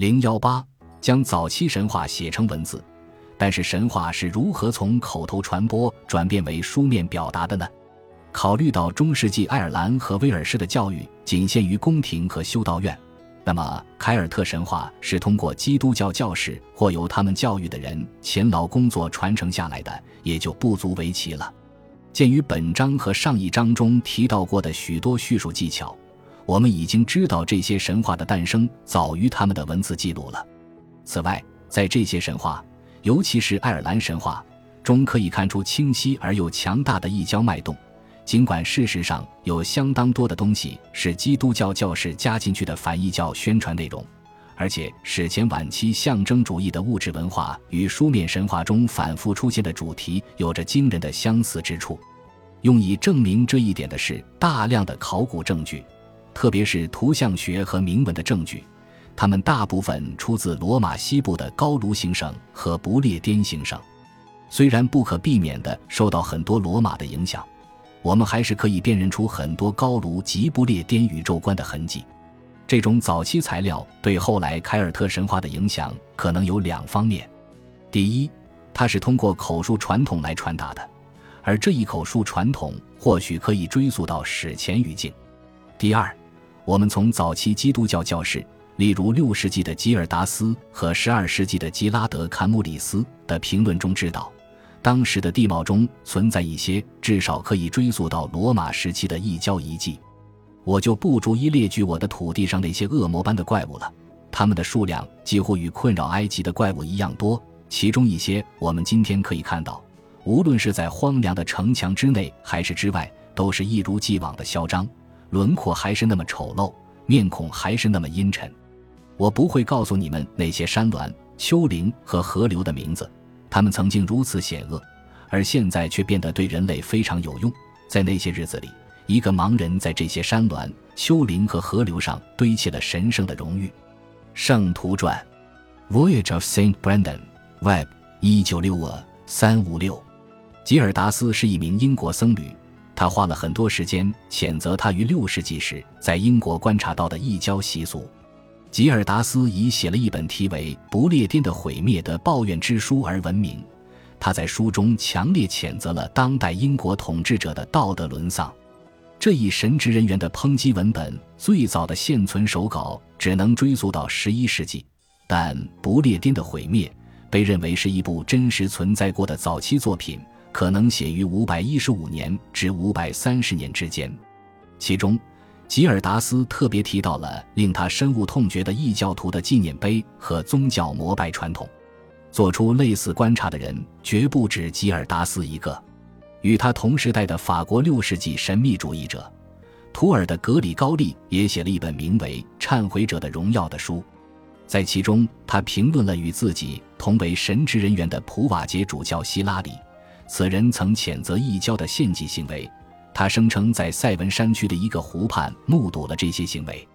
零幺八将早期神话写成文字，但是神话是如何从口头传播转变为书面表达的呢？考虑到中世纪爱尔兰和威尔士的教育仅限于宫廷和修道院，那么凯尔特神话是通过基督教教士或由他们教育的人勤劳工作传承下来的，也就不足为奇了。鉴于本章和上一章中提到过的许多叙述技巧，我们已经知道这些神话的诞生早于他们的文字记录了。此外，在这些神话，尤其是爱尔兰神话中，可以看出清晰而又强大的异教脉动。尽管事实上有相当多的东西是基督教教士加进去的反异教宣传内容，而且史前晚期象征主义的物质文化与书面神话中反复出现的主题有着惊人的相似之处。用以证明这一点的是大量的考古证据，特别是图像学和铭文的证据，它们大部分出自罗马西部的高卢行省和不列颠行省。虽然不可避免地受到很多罗马的影响。我们还是可以辨认出很多高卢及不列颠宇宙观的痕迹。这种早期材料对后来凯尔特神话的影响可能有两方面：第一，它是通过口述传统来传达的，而这一口述传统或许可以追溯到史前语境；第二，我们从早期基督教教士，例如六世纪的吉尔达斯和十二世纪的吉拉德·坎姆里斯的评论中知道。当时的地貌中存在一些至少可以追溯到罗马时期的异教遗迹，我就不逐一列举我的土地上那些恶魔般的怪物了。它们的数量几乎与困扰埃及的怪物一样多，其中一些我们今天可以看到，无论是在荒凉的城墙之内还是之外，都是一如既往的嚣张，轮廓还是那么丑陋，面孔还是那么阴沉。我不会告诉你们那些山峦、丘陵和河流的名字。他们曾经如此险恶，而现在却变得对人类非常有用。在那些日子里，一个盲人在这些山峦、丘陵和河流上堆砌了神圣的荣誉。圣徒传，Voyage of Saint Brendan，Web，一九六二三五六。吉尔达斯是一名英国僧侣，他花了很多时间谴责他于六世纪时在英国观察到的异教习俗。吉尔达斯以写了一本题为《不列颠的毁灭》的抱怨之书而闻名。他在书中强烈谴责了当代英国统治者的道德沦丧。这一神职人员的抨击文本最早的现存手稿只能追溯到十一世纪，但《不列颠的毁灭》被认为是一部真实存在过的早期作品，可能写于五百一十五年至五百三十年之间，其中。吉尔达斯特别提到了令他深恶痛绝的异教徒的纪念碑和宗教膜拜传统。做出类似观察的人绝不止吉尔达斯一个。与他同时代的法国六世纪神秘主义者图尔的格里高利也写了一本名为《忏悔者的荣耀》的书，在其中他评论了与自己同为神职人员的普瓦捷主教希拉里，此人曾谴责异教的献祭行为。他声称在塞文山区的一个湖畔目睹了这些行为。